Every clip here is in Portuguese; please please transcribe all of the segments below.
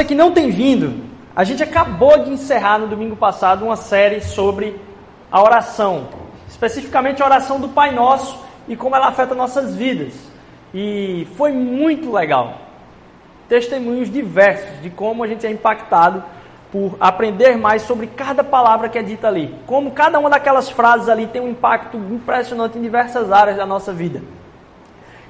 Você que não tem vindo, a gente acabou de encerrar no domingo passado uma série sobre a oração, especificamente a oração do Pai Nosso e como ela afeta nossas vidas. E foi muito legal. Testemunhos diversos de como a gente é impactado por aprender mais sobre cada palavra que é dita ali. Como cada uma daquelas frases ali tem um impacto impressionante em diversas áreas da nossa vida.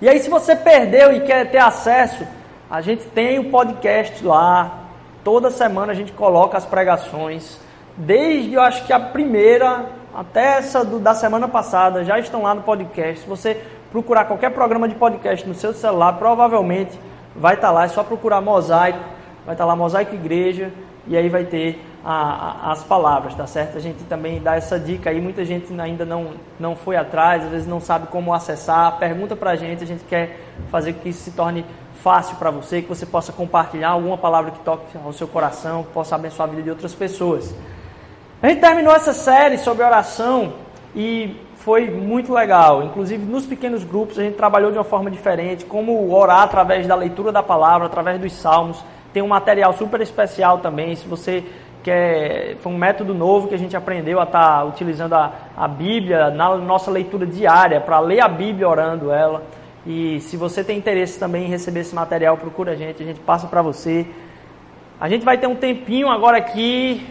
E aí, se você perdeu e quer ter acesso, a gente tem o podcast lá. Toda semana a gente coloca as pregações. Desde, eu acho que a primeira até essa do, da semana passada já estão lá no podcast. Se você procurar qualquer programa de podcast no seu celular, provavelmente vai estar lá. É só procurar Mosaico, vai estar lá Mosaico Igreja e aí vai ter a, a, as palavras, tá certo? A gente também dá essa dica aí, muita gente ainda não, não foi atrás, às vezes não sabe como acessar, pergunta pra gente, a gente quer fazer que isso se torne fácil para você, que você possa compartilhar alguma palavra que toque ao seu coração, que possa abençoar a vida de outras pessoas. A gente terminou essa série sobre oração e foi muito legal. Inclusive, nos pequenos grupos, a gente trabalhou de uma forma diferente, como orar através da leitura da palavra, através dos salmos. Tem um material super especial também, se você quer. Foi um método novo que a gente aprendeu a estar tá utilizando a, a Bíblia na nossa leitura diária, para ler a Bíblia orando ela. E se você tem interesse também em receber esse material, procura a gente, a gente passa para você. A gente vai ter um tempinho agora aqui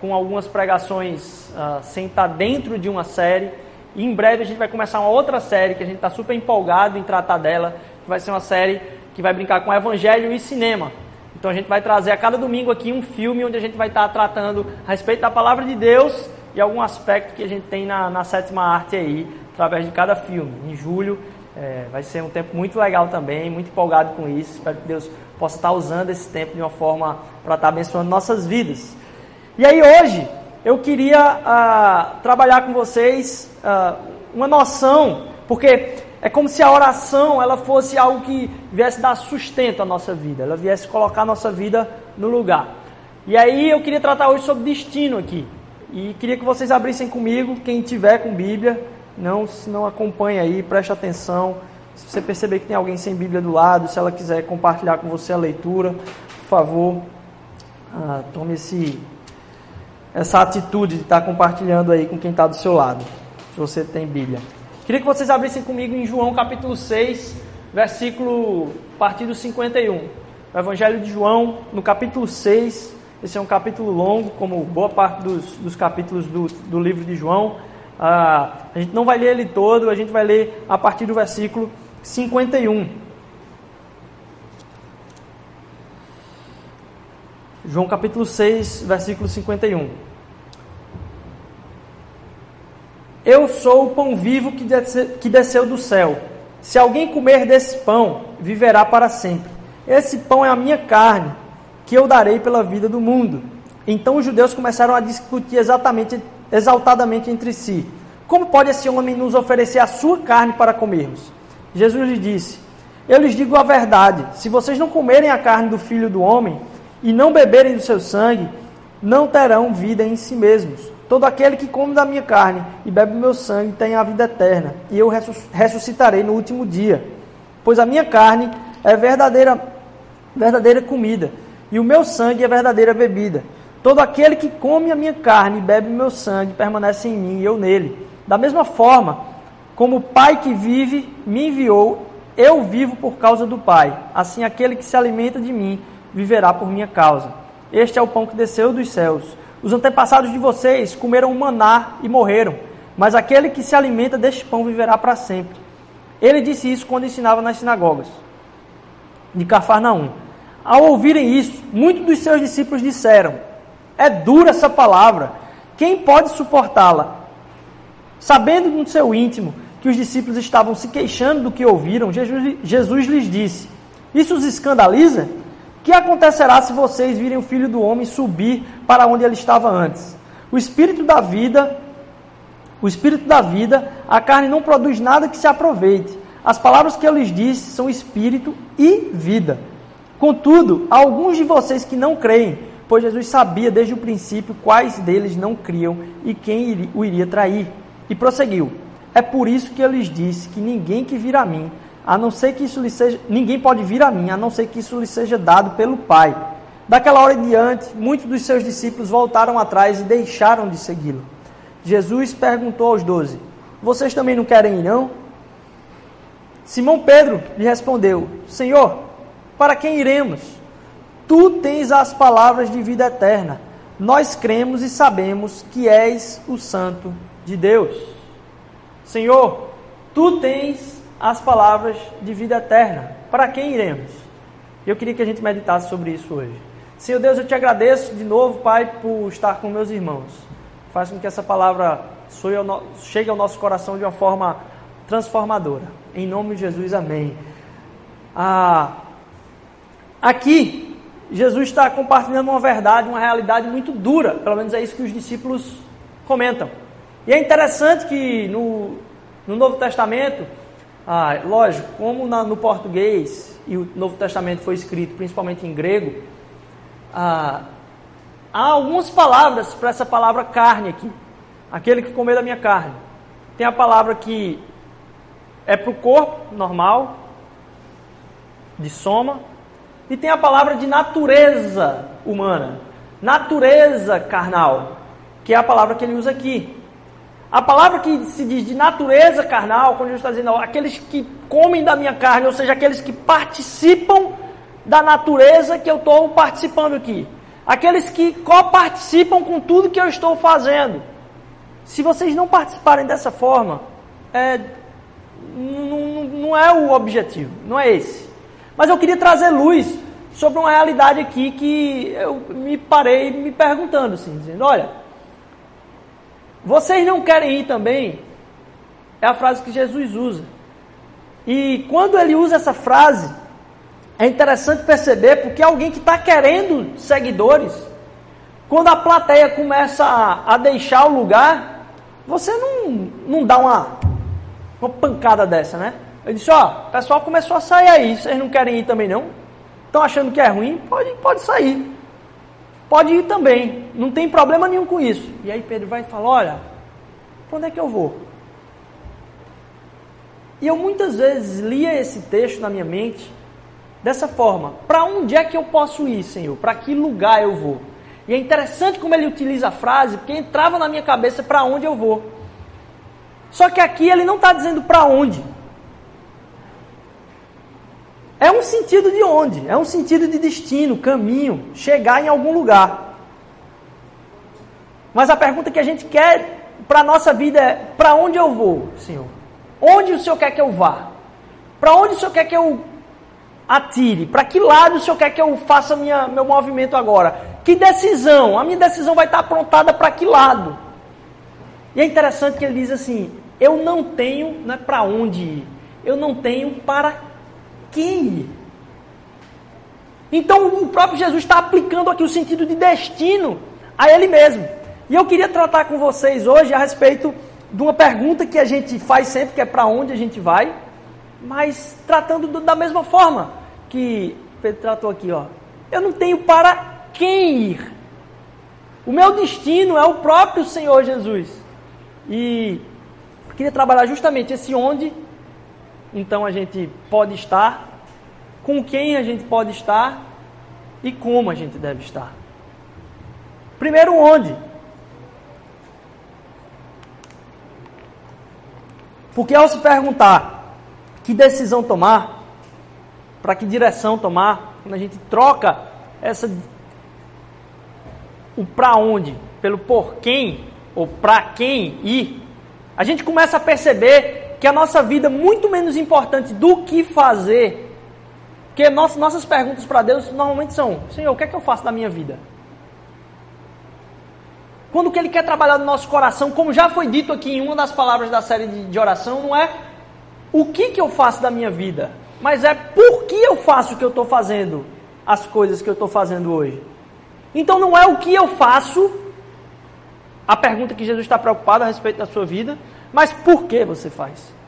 com algumas pregações uh, sem estar dentro de uma série. E em breve a gente vai começar uma outra série que a gente está super empolgado em tratar dela, que vai ser uma série que vai brincar com evangelho e cinema. Então a gente vai trazer a cada domingo aqui um filme onde a gente vai estar tá tratando a respeito da palavra de Deus e algum aspecto que a gente tem na, na sétima arte aí, através de cada filme. Em julho é, vai ser um tempo muito legal também, muito empolgado com isso. Espero que Deus possa estar tá usando esse tempo de uma forma para estar tá abençoando nossas vidas. E aí hoje eu queria uh, trabalhar com vocês uh, uma noção, porque é como se a oração ela fosse algo que viesse dar sustento à nossa vida, ela viesse colocar a nossa vida no lugar. E aí eu queria tratar hoje sobre destino aqui. E queria que vocês abrissem comigo, quem tiver com Bíblia, não, se não acompanha aí, preste atenção. Se você perceber que tem alguém sem Bíblia do lado, se ela quiser compartilhar com você a leitura, por favor, uh, tome esse essa atitude de estar compartilhando aí com quem está do seu lado, se você tem Bíblia. Queria que vocês abrissem comigo em João capítulo 6, versículo a partir do 51. O Evangelho de João, no capítulo 6, esse é um capítulo longo, como boa parte dos, dos capítulos do, do livro de João. Ah, a gente não vai ler ele todo, a gente vai ler a partir do versículo 51. João capítulo 6, versículo 51. Eu sou o pão vivo que, que desceu do céu. Se alguém comer desse pão, viverá para sempre. Esse pão é a minha carne, que eu darei pela vida do mundo. Então os judeus começaram a discutir exatamente, exaltadamente entre si: Como pode esse homem nos oferecer a sua carne para comermos? Jesus lhes disse: Eu lhes digo a verdade: se vocês não comerem a carne do filho do homem e não beberem do seu sangue, não terão vida em si mesmos. Todo aquele que come da minha carne e bebe meu sangue tem a vida eterna, e eu ressuscitarei no último dia. Pois a minha carne é verdadeira, verdadeira comida, e o meu sangue é verdadeira bebida. Todo aquele que come a minha carne e bebe meu sangue permanece em mim e eu nele. Da mesma forma, como o Pai que vive me enviou, eu vivo por causa do Pai. Assim, aquele que se alimenta de mim viverá por minha causa. Este é o pão que desceu dos céus. Os antepassados de vocês comeram maná e morreram, mas aquele que se alimenta deste pão viverá para sempre. Ele disse isso quando ensinava nas sinagogas de Cafarnaum. Ao ouvirem isso, muitos dos seus discípulos disseram: É dura essa palavra, quem pode suportá-la? Sabendo no seu íntimo que os discípulos estavam se queixando do que ouviram, Jesus, Jesus lhes disse: Isso os escandaliza? Que acontecerá se vocês virem o filho do homem subir para onde ele estava antes? O espírito da vida, o espírito da vida, a carne não produz nada que se aproveite. As palavras que eu lhes disse são espírito e vida. Contudo, há alguns de vocês que não creem, pois Jesus sabia desde o princípio quais deles não criam e quem o iria trair. E prosseguiu: É por isso que eu lhes disse que ninguém que vir a mim a não ser que isso lhe seja, ninguém pode vir a mim, a não ser que isso lhe seja dado pelo Pai. Daquela hora em diante, muitos dos seus discípulos voltaram atrás e deixaram de segui-lo. Jesus perguntou aos doze: Vocês também não querem ir, não? Simão Pedro lhe respondeu: Senhor, para quem iremos? Tu tens as palavras de vida eterna. Nós cremos e sabemos que és o Santo de Deus. Senhor, tu tens as palavras de vida eterna. Para quem iremos? Eu queria que a gente meditasse sobre isso hoje. Senhor Deus, eu te agradeço de novo, Pai, por estar com meus irmãos. Faz com que essa palavra chegue ao nosso coração de uma forma transformadora. Em nome de Jesus, amém. Ah, aqui, Jesus está compartilhando uma verdade, uma realidade muito dura. Pelo menos é isso que os discípulos comentam. E é interessante que no, no Novo Testamento, ah, lógico, como na, no português e o Novo Testamento foi escrito principalmente em grego, ah, há algumas palavras para essa palavra carne aqui. Aquele que comeu da minha carne. Tem a palavra que é para o corpo normal, de soma, e tem a palavra de natureza humana, natureza carnal, que é a palavra que ele usa aqui. A palavra que se diz de natureza carnal, quando Jesus está dizendo aqueles que comem da minha carne, ou seja, aqueles que participam da natureza que eu estou participando aqui. Aqueles que coparticipam com tudo que eu estou fazendo. Se vocês não participarem dessa forma, é, não, não é o objetivo, não é esse. Mas eu queria trazer luz sobre uma realidade aqui que eu me parei me perguntando, assim, dizendo, olha, vocês não querem ir também? É a frase que Jesus usa. E quando ele usa essa frase, é interessante perceber porque alguém que está querendo seguidores, quando a plateia começa a, a, deixar o lugar, você não, não dá uma, uma pancada dessa, né? Ele disse, ó, o pessoal começou a sair aí, vocês não querem ir também não? Estão achando que é ruim? Pode, pode sair. Pode ir também, não tem problema nenhum com isso. E aí Pedro vai e fala: Olha, para onde é que eu vou? E eu muitas vezes lia esse texto na minha mente dessa forma: Para onde é que eu posso ir, Senhor? Para que lugar eu vou? E é interessante como ele utiliza a frase, porque entrava na minha cabeça para onde eu vou. Só que aqui ele não está dizendo para onde. É um sentido de onde? É um sentido de destino, caminho, chegar em algum lugar. Mas a pergunta que a gente quer para a nossa vida é: para onde eu vou, Senhor? Onde o Senhor quer que eu vá? Para onde o Senhor quer que eu atire? Para que lado o Senhor quer que eu faça minha, meu movimento agora? Que decisão? A minha decisão vai estar aprontada para que lado? E é interessante que ele diz assim: eu não tenho não é para onde ir, eu não tenho para quem? Então o próprio Jesus está aplicando aqui o sentido de destino a ele mesmo. E eu queria tratar com vocês hoje a respeito de uma pergunta que a gente faz sempre, que é para onde a gente vai, mas tratando do, da mesma forma que Pedro tratou aqui, ó. Eu não tenho para quem ir. O meu destino é o próprio Senhor Jesus. E eu queria trabalhar justamente esse onde então a gente pode estar, com quem a gente pode estar e como a gente deve estar. Primeiro, onde? Porque ao se perguntar que decisão tomar, para que direção tomar, quando a gente troca essa o para onde pelo por quem ou para quem ir, a gente começa a perceber que a nossa vida é muito menos importante do que fazer. Porque nossas perguntas para Deus normalmente são: Senhor, o que é que eu faço da minha vida? Quando que Ele quer trabalhar no nosso coração, como já foi dito aqui em uma das palavras da série de, de oração, não é o que, que eu faço da minha vida, mas é por que eu faço o que eu estou fazendo, as coisas que eu estou fazendo hoje. Então não é o que eu faço, a pergunta que Jesus está preocupado a respeito da sua vida, mas por que você faz?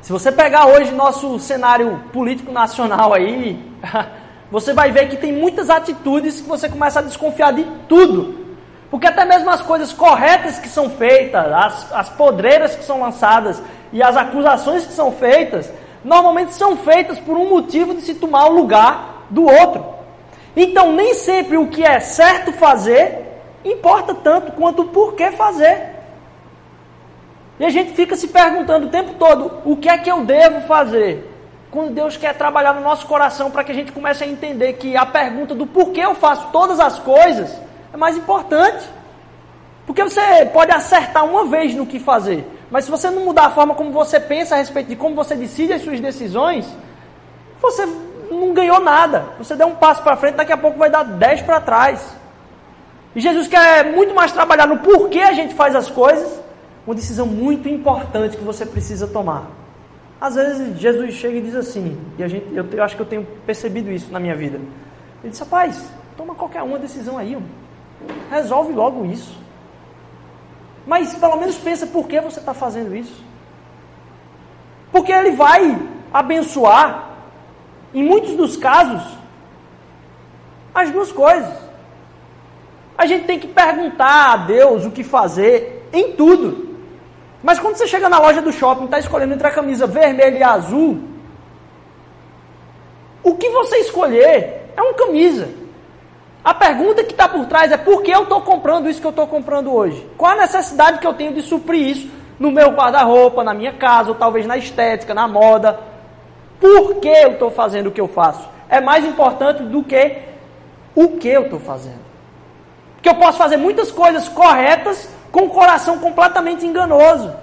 Se você pegar hoje nosso cenário político nacional aí, você vai ver que tem muitas atitudes que você começa a desconfiar de tudo. Porque até mesmo as coisas corretas que são feitas, as, as podreiras que são lançadas e as acusações que são feitas, normalmente são feitas por um motivo de se tomar o lugar do outro. Então, nem sempre o que é certo fazer importa tanto quanto o porquê fazer. E a gente fica se perguntando o tempo todo: o que é que eu devo fazer? Quando Deus quer trabalhar no nosso coração para que a gente comece a entender que a pergunta do porquê eu faço todas as coisas é mais importante. Porque você pode acertar uma vez no que fazer, mas se você não mudar a forma como você pensa a respeito de como você decide as suas decisões, você não ganhou nada. Você deu um passo para frente, daqui a pouco vai dar dez para trás. E Jesus quer muito mais trabalhar no porquê a gente faz as coisas, uma decisão muito importante que você precisa tomar. Às vezes Jesus chega e diz assim, e a gente, eu, eu acho que eu tenho percebido isso na minha vida. Ele diz, rapaz, toma qualquer uma decisão aí, resolve logo isso. Mas pelo menos pensa por que você está fazendo isso. Porque ele vai abençoar, em muitos dos casos, as duas coisas. A gente tem que perguntar a Deus o que fazer em tudo. Mas quando você chega na loja do shopping e está escolhendo entre a camisa vermelha e azul, o que você escolher é uma camisa. A pergunta que está por trás é por que eu estou comprando isso que eu estou comprando hoje? Qual a necessidade que eu tenho de suprir isso no meu guarda-roupa, na minha casa, ou talvez na estética, na moda? Por que eu estou fazendo o que eu faço? É mais importante do que o que eu estou fazendo. Porque eu posso fazer muitas coisas corretas com o coração completamente enganoso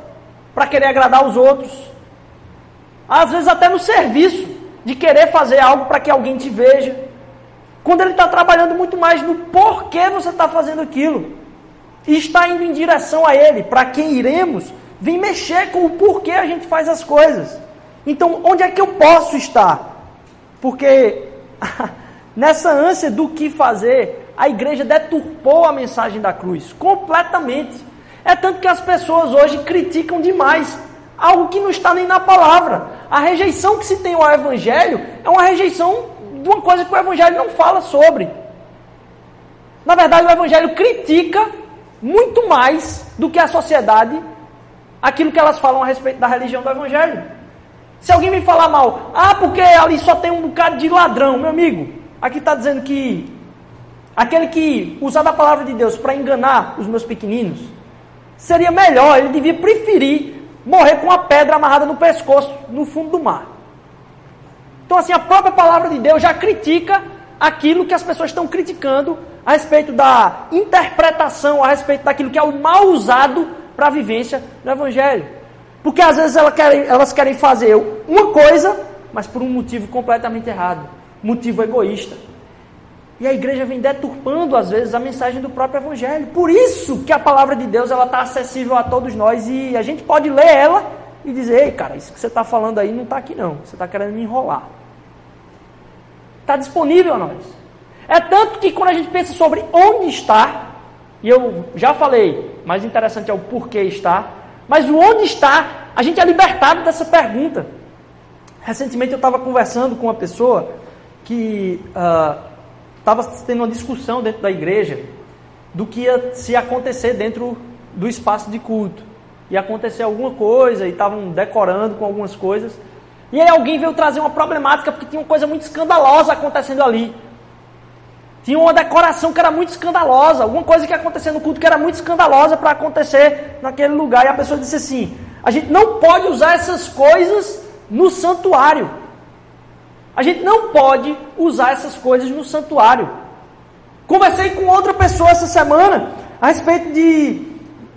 para querer agradar os outros. Às vezes até no serviço, de querer fazer algo para que alguém te veja. Quando ele está trabalhando muito mais no porquê você está fazendo aquilo. E está indo em direção a ele. Para quem iremos, vem mexer com o porquê a gente faz as coisas. Então, onde é que eu posso estar? Porque nessa ânsia do que fazer, a igreja deturpou a mensagem da cruz completamente. É tanto que as pessoas hoje criticam demais algo que não está nem na palavra. A rejeição que se tem ao evangelho é uma rejeição de uma coisa que o Evangelho não fala sobre. Na verdade, o Evangelho critica muito mais do que a sociedade aquilo que elas falam a respeito da religião do Evangelho. Se alguém me falar mal, ah, porque ali só tem um bocado de ladrão, meu amigo, aqui está dizendo que aquele que usar a palavra de Deus para enganar os meus pequeninos, seria melhor, ele devia preferir morrer com uma pedra amarrada no pescoço no fundo do mar. Então, assim, a própria palavra de Deus já critica aquilo que as pessoas estão criticando a respeito da interpretação, a respeito daquilo que é o mal usado para a vivência do Evangelho. Porque às vezes elas querem, elas querem fazer uma coisa, mas por um motivo completamente errado motivo egoísta. E a igreja vem deturpando, às vezes, a mensagem do próprio Evangelho. Por isso que a palavra de Deus ela está acessível a todos nós e a gente pode ler ela e dizer: Ei, cara, isso que você está falando aí não está aqui não. Você está querendo me enrolar. Está disponível a nós. É tanto que quando a gente pensa sobre onde está, e eu já falei, mais interessante é o porquê está, mas o onde está, a gente é libertado dessa pergunta. Recentemente eu estava conversando com uma pessoa que estava tendo uma discussão dentro da igreja do que ia se acontecer dentro do espaço de culto. Ia acontecer alguma coisa e estavam decorando com algumas coisas. E aí alguém veio trazer uma problemática porque tinha uma coisa muito escandalosa acontecendo ali. Tinha uma decoração que era muito escandalosa, alguma coisa que ia acontecer no culto que era muito escandalosa para acontecer naquele lugar. E a pessoa disse assim: a gente não pode usar essas coisas no santuário. A gente não pode usar essas coisas no santuário. Conversei com outra pessoa essa semana a respeito de,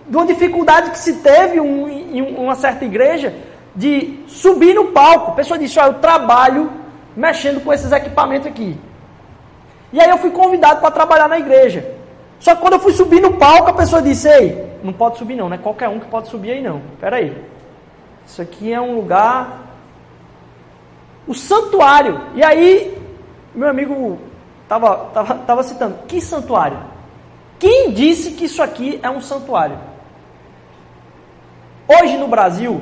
de uma dificuldade que se teve um, em uma certa igreja de subir no palco. A pessoa disse: Olha, eu trabalho mexendo com esses equipamentos aqui. E aí eu fui convidado para trabalhar na igreja. Só que quando eu fui subir no palco, a pessoa disse: Ei, não pode subir não, não é qualquer um que pode subir aí não. Espera aí. Isso aqui é um lugar. O santuário. E aí, meu amigo estava tava, tava citando: Que santuário? Quem disse que isso aqui é um santuário? Hoje no Brasil,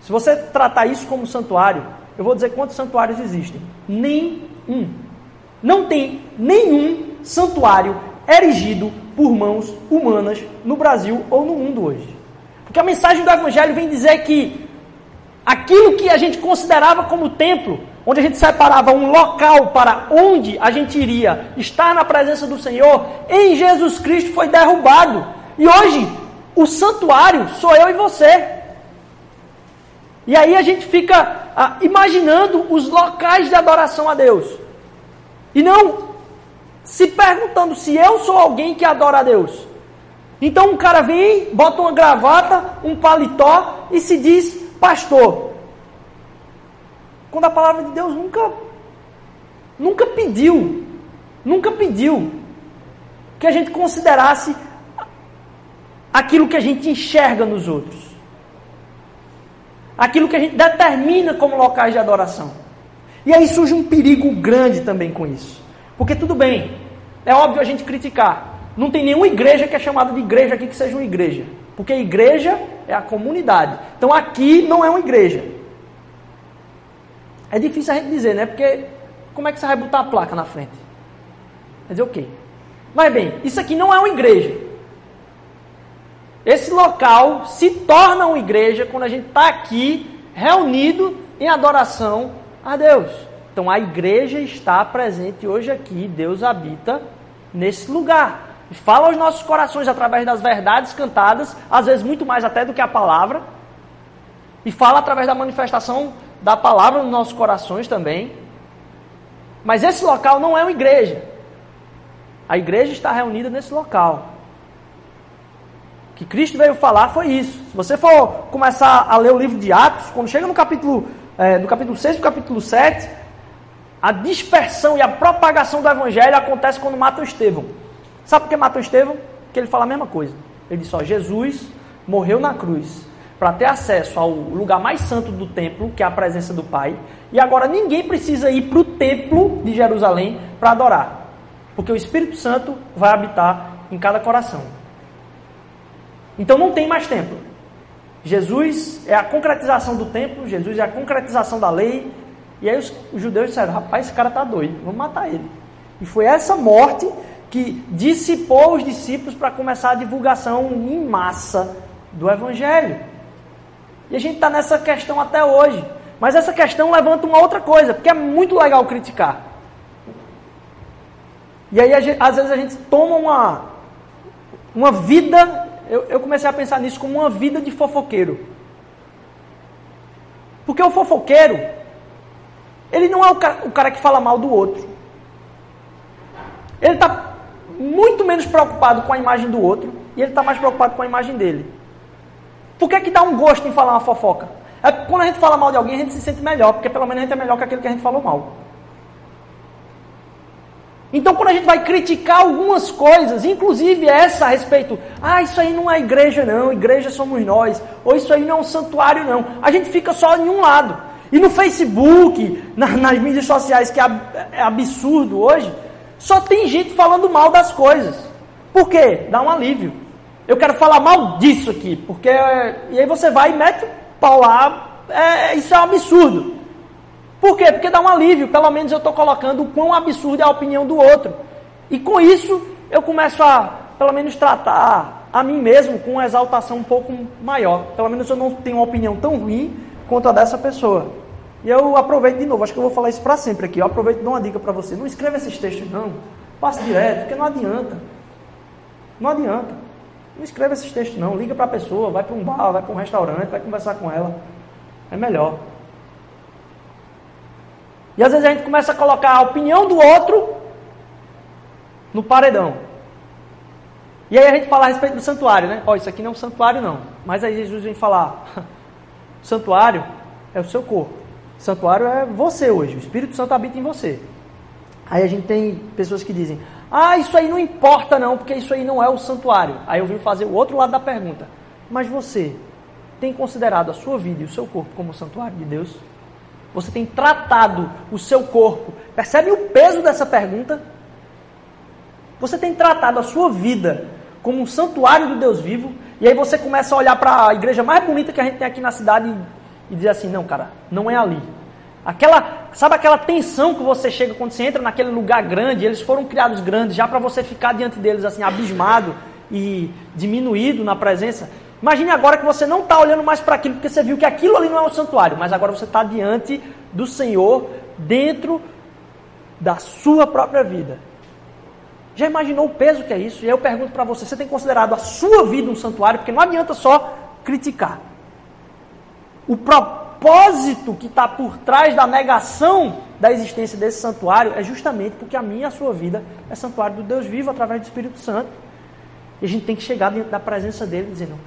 se você tratar isso como santuário, eu vou dizer quantos santuários existem. Nenhum. Não tem nenhum santuário erigido por mãos humanas no Brasil ou no mundo hoje. Porque a mensagem do Evangelho vem dizer que aquilo que a gente considerava como templo, onde a gente separava um local para onde a gente iria estar na presença do Senhor, em Jesus Cristo foi derrubado. E hoje, o santuário sou eu e você. E aí a gente fica ah, imaginando os locais de adoração a Deus. E não se perguntando se eu sou alguém que adora a Deus. Então um cara vem, bota uma gravata, um paletó e se diz pastor. Quando a palavra de Deus nunca nunca pediu, nunca pediu que a gente considerasse aquilo que a gente enxerga nos outros. Aquilo que a gente determina como locais de adoração. E aí surge um perigo grande também com isso. Porque tudo bem, é óbvio a gente criticar. Não tem nenhuma igreja que é chamada de igreja aqui que seja uma igreja. Porque igreja é a comunidade. Então aqui não é uma igreja. É difícil a gente dizer, né? Porque como é que você vai botar a placa na frente? Quer dizer o quê? Mas bem, isso aqui não é uma igreja. Esse local se torna uma igreja quando a gente está aqui reunido em adoração a Deus. Então a igreja está presente hoje aqui, Deus habita nesse lugar. E fala aos nossos corações através das verdades cantadas, às vezes muito mais até do que a palavra. E fala através da manifestação da palavra nos nossos corações também. Mas esse local não é uma igreja. A igreja está reunida nesse local. O que Cristo veio falar foi isso. Se você for começar a ler o livro de Atos, quando chega no capítulo, é, no capítulo 6 e capítulo 7, a dispersão e a propagação do evangelho acontece quando matam Estevão. Sabe por que matou Estevão? Porque ele fala a mesma coisa. Ele disse: ó, Jesus morreu na cruz para ter acesso ao lugar mais santo do templo, que é a presença do Pai, e agora ninguém precisa ir para o templo de Jerusalém para adorar, porque o Espírito Santo vai habitar em cada coração. Então não tem mais templo. Jesus é a concretização do templo, Jesus é a concretização da lei. E aí os, os judeus disseram: rapaz, esse cara está doido, vamos matar ele. E foi essa morte que dissipou os discípulos para começar a divulgação em massa do Evangelho. E a gente está nessa questão até hoje. Mas essa questão levanta uma outra coisa, porque é muito legal criticar. E aí, às vezes, a gente toma uma, uma vida. Eu, eu comecei a pensar nisso como uma vida de fofoqueiro. Porque o fofoqueiro, ele não é o cara, o cara que fala mal do outro. Ele está muito menos preocupado com a imagem do outro e ele está mais preocupado com a imagem dele. Por que, que dá um gosto em falar uma fofoca? É quando a gente fala mal de alguém, a gente se sente melhor, porque pelo menos a gente é melhor que aquele que a gente falou mal. Então, quando a gente vai criticar algumas coisas, inclusive essa a respeito, ah, isso aí não é igreja, não, igreja somos nós, ou isso aí não é um santuário, não, a gente fica só em um lado. E no Facebook, na, nas mídias sociais, que é, é absurdo hoje, só tem gente falando mal das coisas. Por quê? Dá um alívio. Eu quero falar mal disso aqui, porque. E aí você vai e mete o pau lá. É, isso é um absurdo. Por quê? Porque dá um alívio. Pelo menos eu estou colocando o quão absurdo é a opinião do outro. E com isso, eu começo a, pelo menos, tratar a mim mesmo com uma exaltação um pouco maior. Pelo menos eu não tenho uma opinião tão ruim quanto a dessa pessoa. E eu aproveito de novo, acho que eu vou falar isso para sempre aqui. Eu aproveito e dou uma dica para você. Não escreva esses textos, não. Passe direto, porque não adianta. Não adianta. Não escreva esses textos, não. Liga para a pessoa, vai para um bar, vai para um restaurante, vai conversar com ela. É melhor. E às vezes a gente começa a colocar a opinião do outro no paredão. E aí a gente fala a respeito do santuário, né? Ó, oh, isso aqui não é um santuário, não. Mas aí Jesus vem falar: o santuário é o seu corpo. Santuário é você hoje, o Espírito Santo habita em você. Aí a gente tem pessoas que dizem: Ah, isso aí não importa não, porque isso aí não é o santuário. Aí eu vim fazer o outro lado da pergunta. Mas você tem considerado a sua vida e o seu corpo como santuário de Deus? Você tem tratado o seu corpo? Percebe o peso dessa pergunta? Você tem tratado a sua vida como um santuário do Deus vivo? E aí você começa a olhar para a igreja mais bonita que a gente tem aqui na cidade e dizer assim: não, cara, não é ali. Aquela, sabe aquela tensão que você chega quando você entra naquele lugar grande, eles foram criados grandes já para você ficar diante deles assim abismado e diminuído na presença. Imagine agora que você não está olhando mais para aquilo porque você viu que aquilo ali não é o santuário, mas agora você está diante do Senhor dentro da sua própria vida. Já imaginou o peso que é isso? E aí eu pergunto para você: você tem considerado a sua vida um santuário? Porque não adianta só criticar. O propósito que está por trás da negação da existência desse santuário é justamente porque a minha e a sua vida é santuário do Deus vivo através do Espírito Santo. E a gente tem que chegar dentro da presença dele dizendo: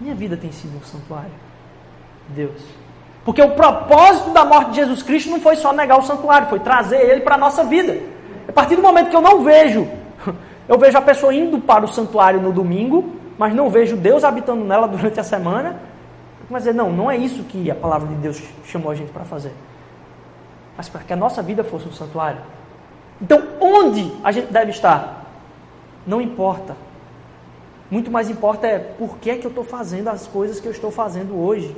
minha vida tem sido um santuário. Deus. Porque o propósito da morte de Jesus Cristo não foi só negar o santuário, foi trazer ele para a nossa vida. A partir do momento que eu não vejo, eu vejo a pessoa indo para o santuário no domingo, mas não vejo Deus habitando nela durante a semana, mas dizer, não, não é isso que a palavra de Deus chamou a gente para fazer. Mas para que a nossa vida fosse um santuário. Então, onde a gente deve estar? Não importa. Muito mais importa é por que, é que eu estou fazendo as coisas que eu estou fazendo hoje.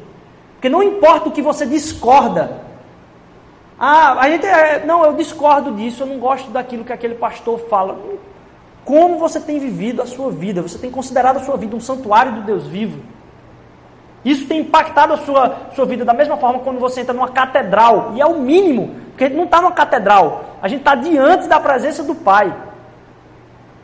Porque não importa o que você discorda. Ah, a gente é, não, eu discordo disso, eu não gosto daquilo que aquele pastor fala. Como você tem vivido a sua vida? Você tem considerado a sua vida um santuário do Deus vivo? Isso tem impactado a sua, sua vida da mesma forma quando você entra numa catedral. E é o mínimo, porque a gente não está numa catedral, a gente está diante da presença do Pai.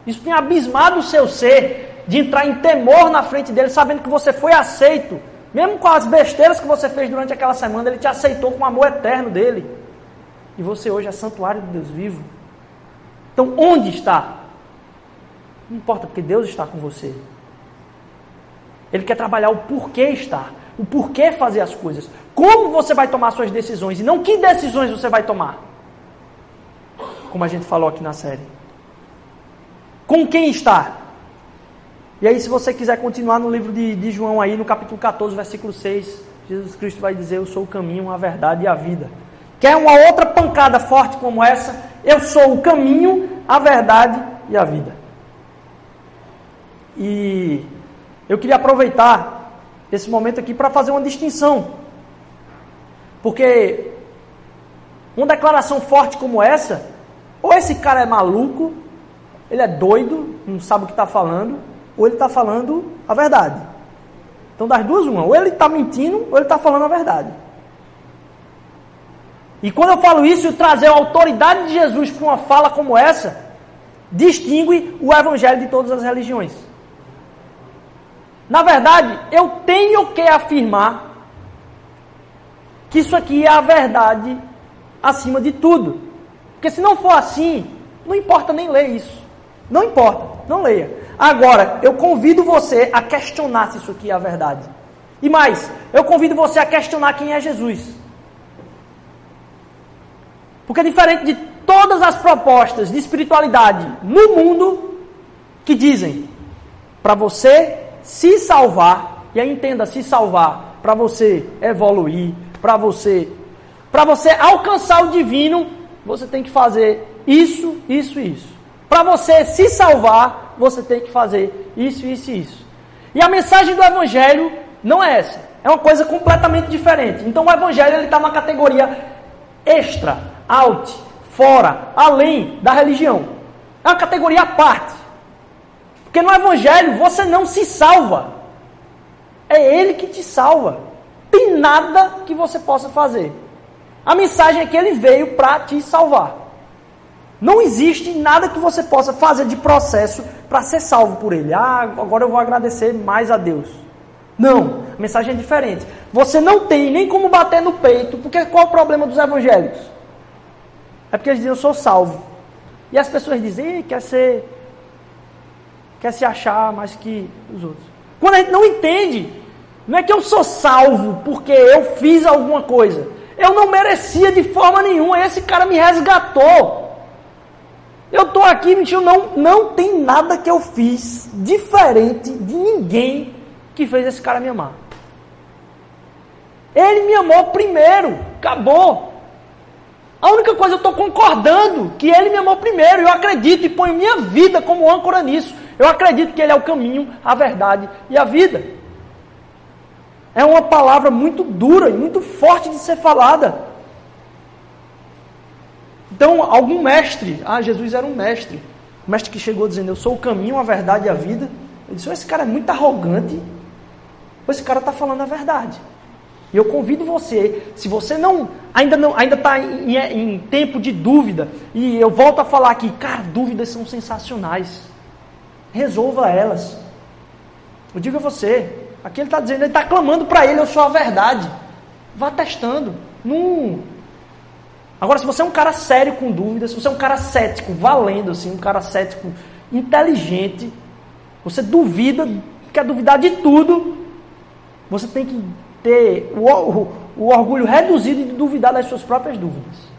Isso tem abismado o seu ser de entrar em temor na frente dele, sabendo que você foi aceito. Mesmo com as besteiras que você fez durante aquela semana, ele te aceitou com o amor eterno dele. E você hoje é santuário de Deus vivo. Então, onde está? Não importa, porque Deus está com você. Ele quer trabalhar o porquê estar, o porquê fazer as coisas, como você vai tomar suas decisões e não que decisões você vai tomar. Como a gente falou aqui na série. Com quem está? E aí, se você quiser continuar no livro de, de João, aí no capítulo 14, versículo 6, Jesus Cristo vai dizer: Eu sou o caminho, a verdade e a vida. Quer uma outra pancada forte como essa? Eu sou o caminho, a verdade e a vida. E eu queria aproveitar esse momento aqui para fazer uma distinção. Porque uma declaração forte como essa, ou esse cara é maluco, ele é doido, não sabe o que está falando, ou ele está falando a verdade. Então, das duas, uma. Ou ele está mentindo, ou ele está falando a verdade. E quando eu falo isso, eu trazer a autoridade de Jesus para uma fala como essa, distingue o evangelho de todas as religiões. Na verdade, eu tenho que afirmar que isso aqui é a verdade acima de tudo. Porque se não for assim, não importa nem ler isso. Não importa, não leia. Agora, eu convido você a questionar se isso aqui é a verdade. E mais, eu convido você a questionar quem é Jesus. Porque diferente de todas as propostas de espiritualidade no mundo que dizem para você se salvar, e aí entenda, se salvar, para você evoluir, para você para você alcançar o divino, você tem que fazer isso, isso e isso. Para você se salvar, você tem que fazer isso, isso e isso. E a mensagem do evangelho não é essa. É uma coisa completamente diferente. Então o evangelho ele está numa categoria extra, out, fora, além da religião. É uma categoria à parte. Porque no Evangelho você não se salva. É Ele que te salva. Tem nada que você possa fazer. A mensagem é que Ele veio para te salvar. Não existe nada que você possa fazer de processo para ser salvo por Ele. Ah, agora eu vou agradecer mais a Deus. Não, a mensagem é diferente. Você não tem nem como bater no peito, porque qual é o problema dos evangélicos? É porque eles dizem, eu sou salvo. E as pessoas dizem, quer ser quer se achar mais que os outros. Quando a gente não entende, não é que eu sou salvo porque eu fiz alguma coisa. Eu não merecia de forma nenhuma. Esse cara me resgatou. Eu estou aqui, mentira, não, não tem nada que eu fiz diferente de ninguém que fez esse cara me amar. Ele me amou primeiro, acabou. A única coisa eu estou concordando que ele me amou primeiro. Eu acredito e ponho minha vida como âncora nisso. Eu acredito que Ele é o caminho, a verdade e a vida. É uma palavra muito dura e muito forte de ser falada. Então, algum mestre, ah, Jesus era um mestre, um mestre que chegou dizendo: Eu sou o caminho, a verdade e a vida. Ele disse: Esse cara é muito arrogante, esse cara está falando a verdade. E eu convido você, se você não ainda não ainda está em, em, tempo de dúvida, e eu volto a falar aqui, cara, dúvidas são sensacionais. Resolva elas. Eu digo a você, aqui ele está dizendo, ele está clamando para ele, eu sou a verdade. Vá testando. Não. Agora, se você é um cara sério com dúvidas, se você é um cara cético, valendo assim, um cara cético inteligente, você duvida, quer duvidar de tudo, você tem que ter o, o, o orgulho reduzido de duvidar das suas próprias dúvidas.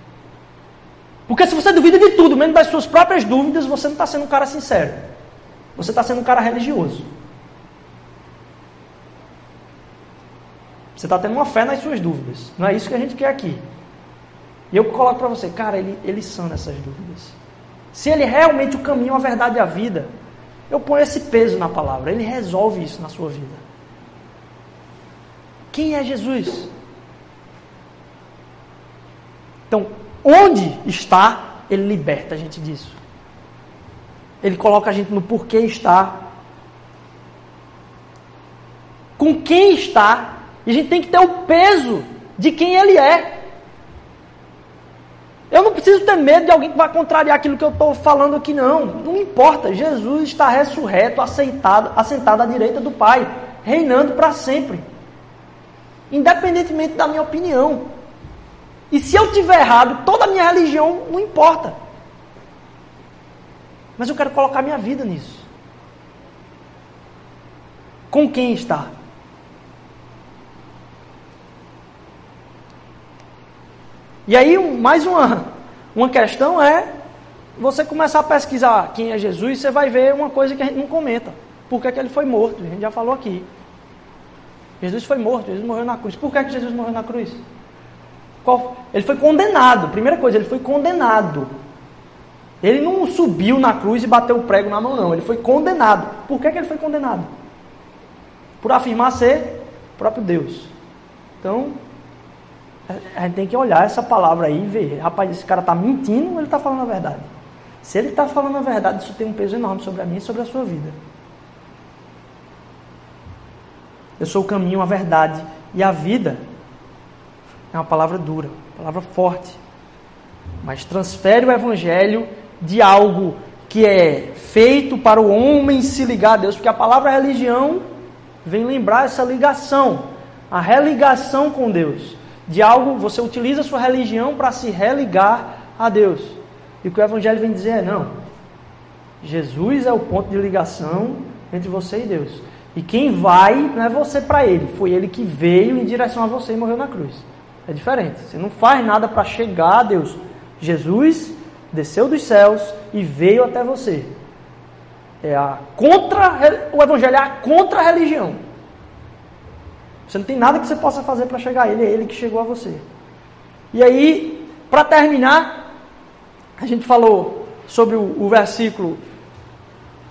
Porque se você duvida de tudo, menos das suas próprias dúvidas, você não está sendo um cara sincero. Você está sendo um cara religioso. Você está tendo uma fé nas suas dúvidas. Não é isso que a gente quer aqui. E eu coloco para você, cara, ele, ele sana essas dúvidas. Se ele realmente o caminho, a verdade e a vida, eu ponho esse peso na palavra. Ele resolve isso na sua vida. Quem é Jesus? Então, onde está, ele liberta a gente disso. Ele coloca a gente no porquê está. Com quem está. E a gente tem que ter o peso de quem ele é. Eu não preciso ter medo de alguém que vai contrariar aquilo que eu estou falando aqui, não. Não importa. Jesus está ressurreto, aceitado, assentado à direita do Pai, reinando para sempre independentemente da minha opinião. E se eu tiver errado, toda a minha religião não importa. Mas eu quero colocar minha vida nisso. Com quem está? E aí, mais uma, uma questão é você começar a pesquisar quem é Jesus, você vai ver uma coisa que a gente não comenta. Por que, é que ele foi morto? A gente já falou aqui. Jesus foi morto, Jesus morreu na cruz. Por que, que Jesus morreu na cruz? Qual? Ele foi condenado. Primeira coisa, ele foi condenado. Ele não subiu na cruz e bateu o prego na mão, não. Ele foi condenado. Por que, que ele foi condenado? Por afirmar ser próprio Deus. Então, a gente tem que olhar essa palavra aí e ver. Rapaz, esse cara está mentindo ou ele está falando a verdade? Se ele está falando a verdade, isso tem um peso enorme sobre a mim e sobre a sua vida. Eu sou o caminho, a verdade e a vida. É uma palavra dura, uma palavra forte. Mas transfere o evangelho de algo que é feito para o homem se ligar a Deus, porque a palavra religião vem lembrar essa ligação, a religação com Deus. De algo, você utiliza a sua religião para se religar a Deus. E o que o evangelho vem dizer é: não, Jesus é o ponto de ligação entre você e Deus. E quem vai não é você para ele, foi ele que veio em direção a você e morreu na cruz. É diferente. Você não faz nada para chegar a Deus. Jesus desceu dos céus e veio até você. É a contra o evangelho é a contra religião. Você não tem nada que você possa fazer para chegar a ele, é ele que chegou a você. E aí, para terminar, a gente falou sobre o, o versículo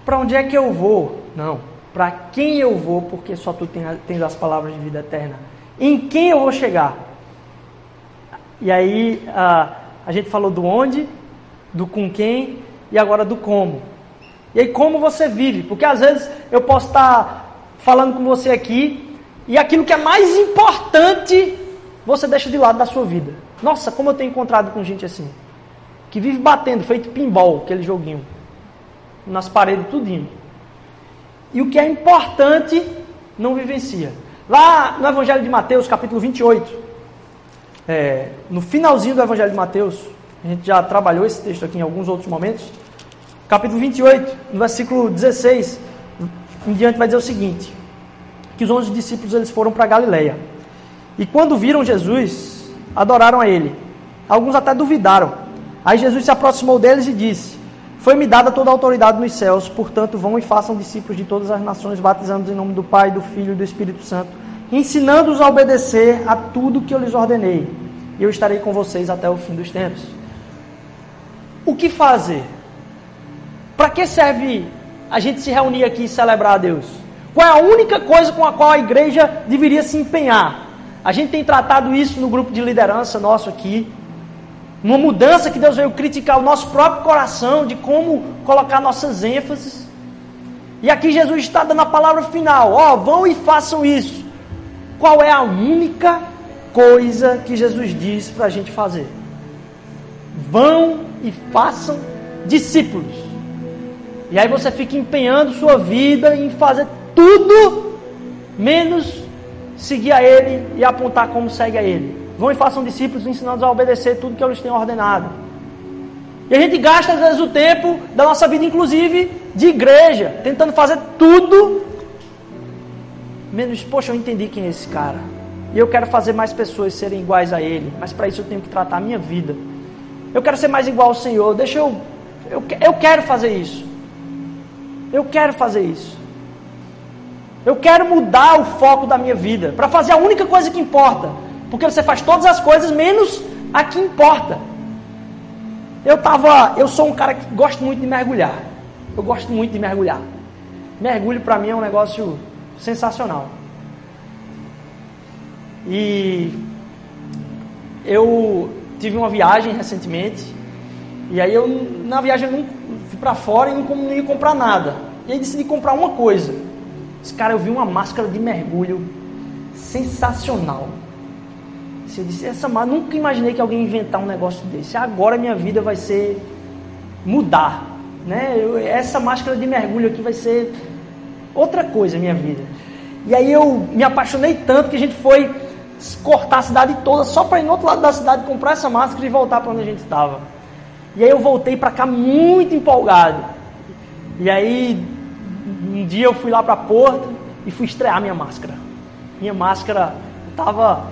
para onde é que eu vou? Não para quem eu vou, porque só tu tens as palavras de vida eterna. Em quem eu vou chegar? E aí a, a gente falou do onde, do com quem e agora do como. E aí como você vive? Porque às vezes eu posso estar falando com você aqui e aquilo que é mais importante você deixa de lado da sua vida. Nossa, como eu tenho encontrado com gente assim. Que vive batendo, feito pinball, aquele joguinho. Nas paredes, tudinho e o que é importante não vivencia. Lá no Evangelho de Mateus, capítulo 28, é, no finalzinho do Evangelho de Mateus, a gente já trabalhou esse texto aqui em alguns outros momentos. Capítulo 28, no versículo 16 em diante, vai dizer o seguinte: que os onze discípulos eles foram para Galileia. E quando viram Jesus, adoraram a ele. Alguns até duvidaram. Aí Jesus se aproximou deles e disse: foi-me dada toda a autoridade nos céus, portanto, vão e façam discípulos de todas as nações, batizando-os em nome do Pai, do Filho e do Espírito Santo, ensinando-os a obedecer a tudo que eu lhes ordenei. E eu estarei com vocês até o fim dos tempos. O que fazer? Para que serve a gente se reunir aqui e celebrar a Deus? Qual é a única coisa com a qual a igreja deveria se empenhar? A gente tem tratado isso no grupo de liderança nosso aqui. Uma mudança que Deus veio criticar o nosso próprio coração, de como colocar nossas ênfases. E aqui Jesus está dando a palavra final: ó, oh, vão e façam isso. qual é a única coisa que Jesus diz para a gente fazer? Vão e façam discípulos. E aí você fica empenhando sua vida em fazer tudo menos seguir a Ele e apontar como segue a Ele. Vão e façam discípulos ensinando a obedecer tudo que eu lhes tenho ordenado. E a gente gasta às vezes o tempo da nossa vida, inclusive de igreja, tentando fazer tudo menos, poxa, eu entendi quem é esse cara. E eu quero fazer mais pessoas serem iguais a ele, mas para isso eu tenho que tratar a minha vida. Eu quero ser mais igual ao Senhor. Deixa eu, eu, eu quero fazer isso. Eu quero fazer isso. Eu quero mudar o foco da minha vida para fazer a única coisa que importa, porque você faz todas as coisas menos a que importa. Eu tava, eu sou um cara que gosto muito de mergulhar. Eu gosto muito de mergulhar. Mergulho para mim é um negócio sensacional. E eu tive uma viagem recentemente, e aí eu na viagem eu não fui para fora e não, não ia comprar nada. E aí decidi comprar uma coisa. Esse cara, eu vi uma máscara de mergulho sensacional. Eu disse, essa máscara, nunca imaginei que alguém inventar um negócio desse. Agora minha vida vai ser mudar, né? Eu, essa máscara de mergulho aqui vai ser outra coisa minha vida. E aí eu me apaixonei tanto que a gente foi cortar a cidade toda só para ir no outro lado da cidade comprar essa máscara e voltar para onde a gente estava. E aí eu voltei para cá muito empolgado. E aí um dia eu fui lá para Porto e fui estrear minha máscara. Minha máscara estava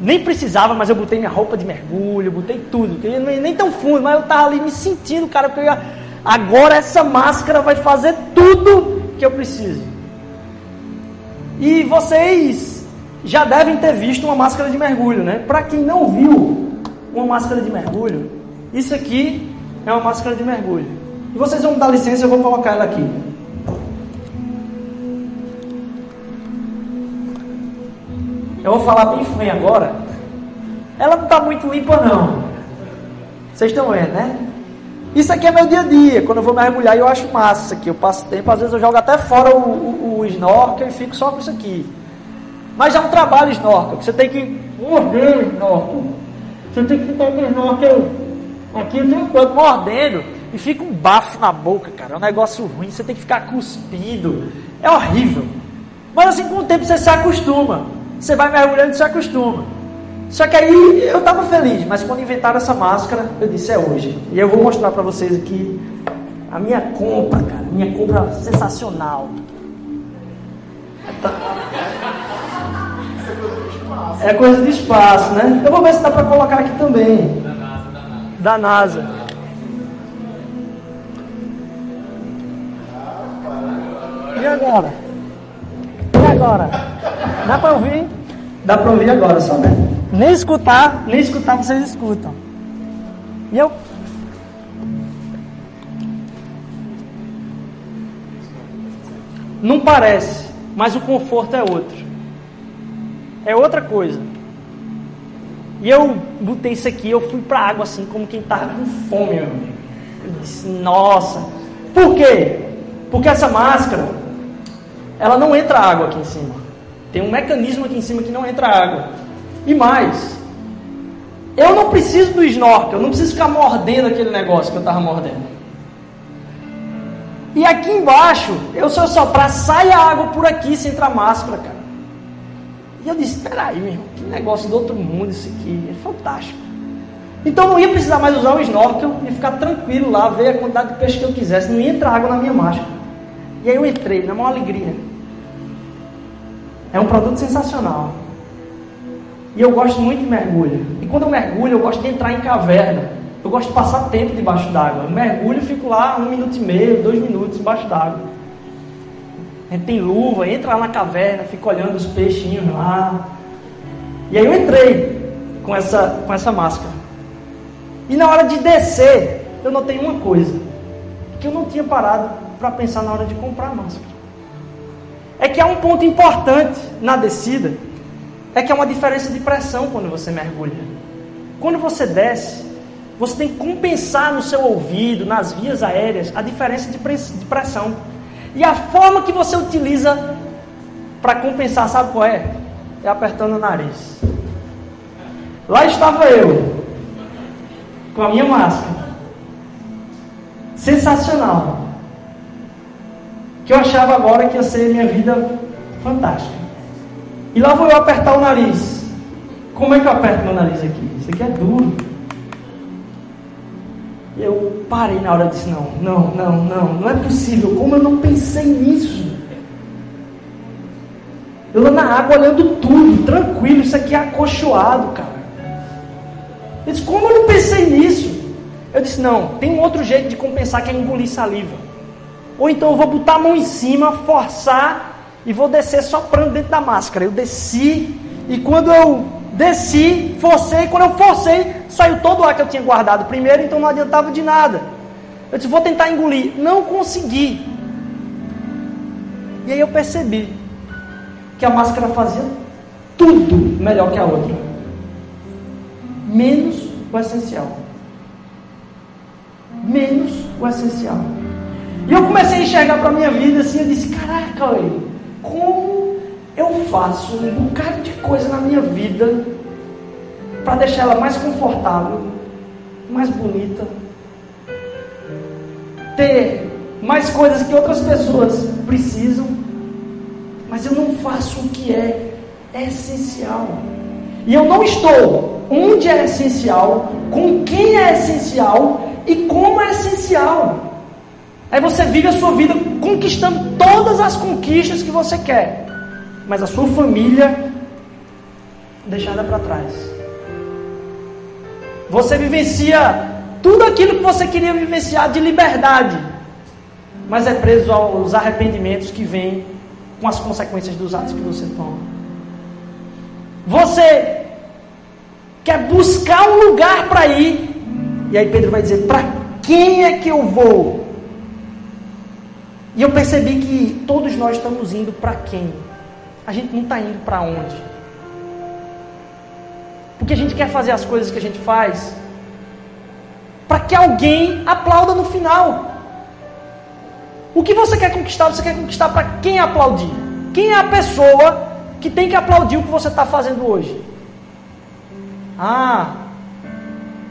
nem precisava, mas eu botei minha roupa de mergulho, botei tudo, nem, tão fundo, mas eu estava ali me sentindo, cara, porque ia, agora essa máscara vai fazer tudo que eu preciso. E vocês já devem ter visto uma máscara de mergulho, né? Para quem não viu uma máscara de mergulho, isso aqui é uma máscara de mergulho. E vocês vão me dar licença, eu vou colocar ela aqui. Eu vou falar bem frio agora. Ela não está muito limpa não. Vocês estão vendo, né? Isso aqui é meu dia a dia. Quando eu vou mergulhar, eu acho massa isso aqui. Eu passo tempo, às vezes eu jogo até fora o, o, o snorkel e fico só com isso aqui. Mas é um trabalho snorkel. Você tem que morder o snorkel. Você tem que ficar com o snorkel aqui enquanto mordendo. E fica um bafo na boca, cara. É um negócio ruim. Você tem que ficar cuspindo. É horrível. Mas assim, com o tempo você se acostuma. Você vai mergulhando e se acostuma. Só que aí eu estava feliz, mas quando inventaram essa máscara, eu disse é hoje. E eu vou mostrar para vocês aqui a minha compra, cara. Minha compra sensacional. É coisa de espaço, né? Eu vou ver se dá para colocar aqui também. Da NASA. E agora? E agora? Dá para ouvir? Dá para ouvir agora só, né? Nem escutar, nem escutar vocês escutam. E eu. Não parece, mas o conforto é outro. É outra coisa. E eu botei isso aqui, eu fui para a água assim, como quem estava com fome, meu amigo. Eu disse, nossa. Por quê? Porque essa máscara, ela não entra água aqui em cima. Tem um mecanismo aqui em cima que não entra água. E mais, eu não preciso do snorkel, eu não preciso ficar mordendo aquele negócio que eu estava mordendo. E aqui embaixo, eu só soprar, sai a água por aqui sem entrar máscara, cara. E eu disse, peraí, meu irmão, que negócio do outro mundo isso aqui, é fantástico. Então não ia precisar mais usar o snorkel e ficar tranquilo lá, ver a quantidade de peixe que eu quisesse, não ia entrar água na minha máscara. E aí eu entrei, na maior alegria. É um produto sensacional. E eu gosto muito de mergulho. E quando eu mergulho, eu gosto de entrar em caverna. Eu gosto de passar tempo debaixo d'água. Eu mergulho e fico lá um minuto e meio, dois minutos debaixo d'água. A gente tem luva, entra lá na caverna, fica olhando os peixinhos lá. E aí eu entrei com essa, com essa máscara. E na hora de descer, eu notei uma coisa. Que eu não tinha parado para pensar na hora de comprar a máscara é que há um ponto importante na descida, é que há uma diferença de pressão quando você mergulha. Quando você desce, você tem que compensar no seu ouvido, nas vias aéreas, a diferença de pressão. E a forma que você utiliza para compensar, sabe qual é? e apertando o nariz. Lá estava eu, com a minha máscara. Sensacional. Que eu achava agora que ia ser minha vida fantástica. E lá vou eu apertar o nariz. Como é que eu aperto meu nariz aqui? Isso aqui é duro. Eu parei na hora e disse: não, não, não, não, não é possível. Como eu não pensei nisso? Eu lá na água olhando tudo, tranquilo, isso aqui é acolchoado, cara. Eu disse, como eu não pensei nisso? Eu disse, não, tem um outro jeito de compensar que é engolir saliva. Ou então eu vou botar a mão em cima, forçar e vou descer soprando dentro da máscara. Eu desci e quando eu desci, forcei, quando eu forcei, saiu todo o ar que eu tinha guardado primeiro, então não adiantava de nada. Eu disse, vou tentar engolir. Não consegui. E aí eu percebi que a máscara fazia tudo melhor que a outra, menos o essencial. Menos o essencial. E eu comecei a enxergar para a minha vida assim, eu disse, caraca, como eu faço um bocado de coisa na minha vida para deixar ela mais confortável, mais bonita, ter mais coisas que outras pessoas precisam, mas eu não faço o que é essencial. E eu não estou onde é essencial, com quem é essencial e como é essencial. Aí você vive a sua vida conquistando todas as conquistas que você quer, mas a sua família deixada para trás. Você vivencia tudo aquilo que você queria vivenciar de liberdade, mas é preso aos arrependimentos que vêm com as consequências dos atos que você toma. Você quer buscar um lugar para ir, e aí Pedro vai dizer: para quem é que eu vou? E eu percebi que todos nós estamos indo para quem? A gente não está indo para onde? Porque a gente quer fazer as coisas que a gente faz para que alguém aplauda no final. O que você quer conquistar, você quer conquistar para quem aplaudir? Quem é a pessoa que tem que aplaudir o que você está fazendo hoje? Ah,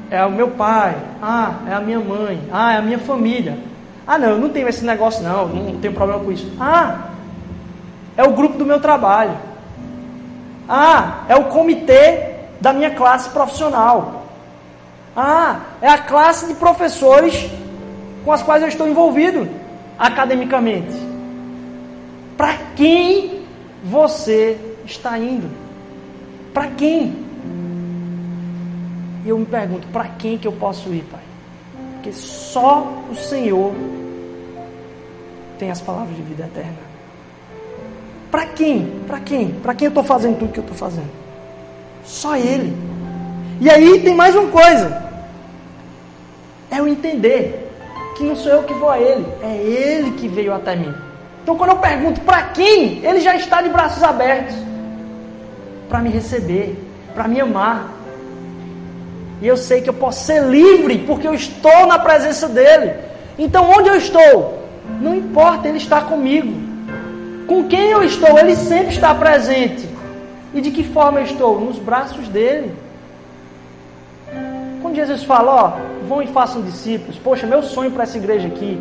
é o meu pai. Ah, é a minha mãe. Ah, é a minha família. Ah, não, eu não tenho esse negócio, não. Não tenho problema com isso. Ah, é o grupo do meu trabalho. Ah, é o comitê da minha classe profissional. Ah, é a classe de professores com as quais eu estou envolvido academicamente. Para quem você está indo? Para quem? E eu me pergunto, para quem que eu posso ir, Pai? Porque só o Senhor tem as palavras de vida eterna. Para quem? Para quem? Para quem eu estou fazendo tudo que eu estou fazendo? Só Ele. E aí tem mais uma coisa. É eu entender que não sou eu que vou a Ele, é Ele que veio até mim. Então quando eu pergunto para quem, Ele já está de braços abertos para me receber, para me amar. E eu sei que eu posso ser livre porque eu estou na presença dEle. Então onde eu estou? Não importa, Ele está comigo. Com quem eu estou, Ele sempre está presente. E de que forma eu estou? Nos braços dele. Quando Jesus fala, ó, vão e façam discípulos, poxa, meu sonho para essa igreja aqui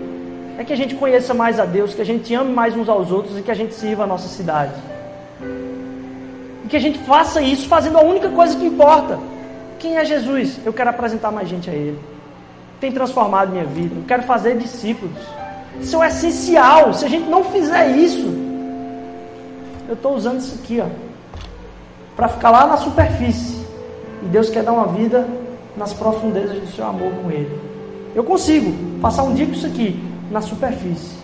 é que a gente conheça mais a Deus, que a gente ame mais uns aos outros e que a gente sirva a nossa cidade. E que a gente faça isso fazendo a única coisa que importa. Quem é Jesus? Eu quero apresentar mais gente a Ele. Tem transformado minha vida. Eu quero fazer discípulos. Isso é essencial. Se a gente não fizer isso, eu estou usando isso aqui, ó para ficar lá na superfície. E Deus quer dar uma vida nas profundezas do seu amor com Ele. Eu consigo passar um dia com isso aqui na superfície.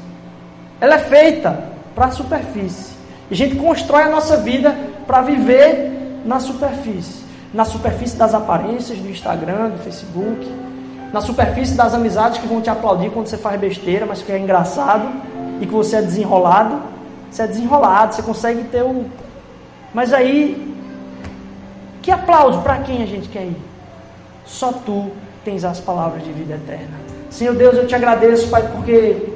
Ela é feita para a superfície. E a gente constrói a nossa vida para viver na superfície. Na superfície das aparências do Instagram, do Facebook. Na superfície das amizades que vão te aplaudir quando você faz besteira, mas que é engraçado. E que você é desenrolado. Você é desenrolado, você consegue ter um. Mas aí que aplauso para quem a gente quer ir? Só tu tens as palavras de vida eterna. Senhor Deus, eu te agradeço, Pai, porque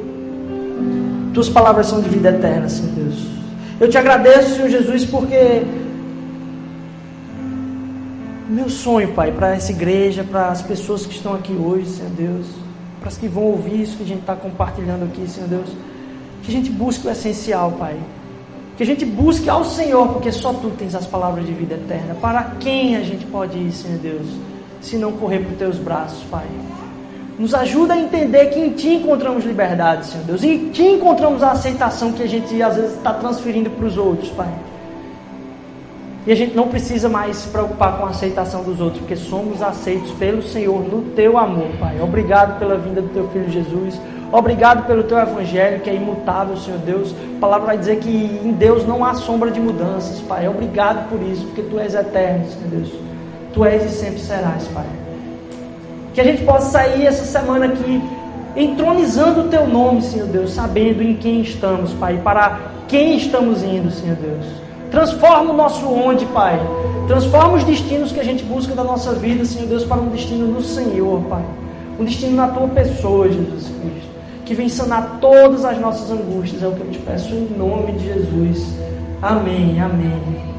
tuas palavras são de vida eterna, Senhor Deus. Eu te agradeço, Senhor Jesus, porque meu sonho, Pai, para essa igreja, para as pessoas que estão aqui hoje, Senhor Deus, para as que vão ouvir isso que a gente está compartilhando aqui, Senhor Deus, que a gente busque o essencial, Pai. Que a gente busque ao Senhor, porque só Tu tens as palavras de vida eterna. Para quem a gente pode ir, Senhor Deus, se não correr para os Teus braços, Pai? Nos ajuda a entender que em Ti encontramos liberdade, Senhor Deus. Em Ti encontramos a aceitação que a gente às vezes está transferindo para os outros, Pai. E a gente não precisa mais se preocupar com a aceitação dos outros, porque somos aceitos pelo Senhor no teu amor, Pai. Obrigado pela vinda do teu filho Jesus. Obrigado pelo teu evangelho que é imutável, Senhor Deus. A palavra vai dizer que em Deus não há sombra de mudanças, Pai. Obrigado por isso, porque tu és eterno, Senhor Deus. Tu és e sempre serás, Pai. Que a gente possa sair essa semana aqui entronizando o teu nome, Senhor Deus, sabendo em quem estamos, Pai, para quem estamos indo, Senhor Deus. Transforma o nosso onde, Pai. Transforma os destinos que a gente busca da nossa vida, Senhor Deus, para um destino no Senhor, Pai. Um destino na tua pessoa, Jesus Cristo. Que vem sanar todas as nossas angústias. É o que eu te peço em nome de Jesus. Amém, amém.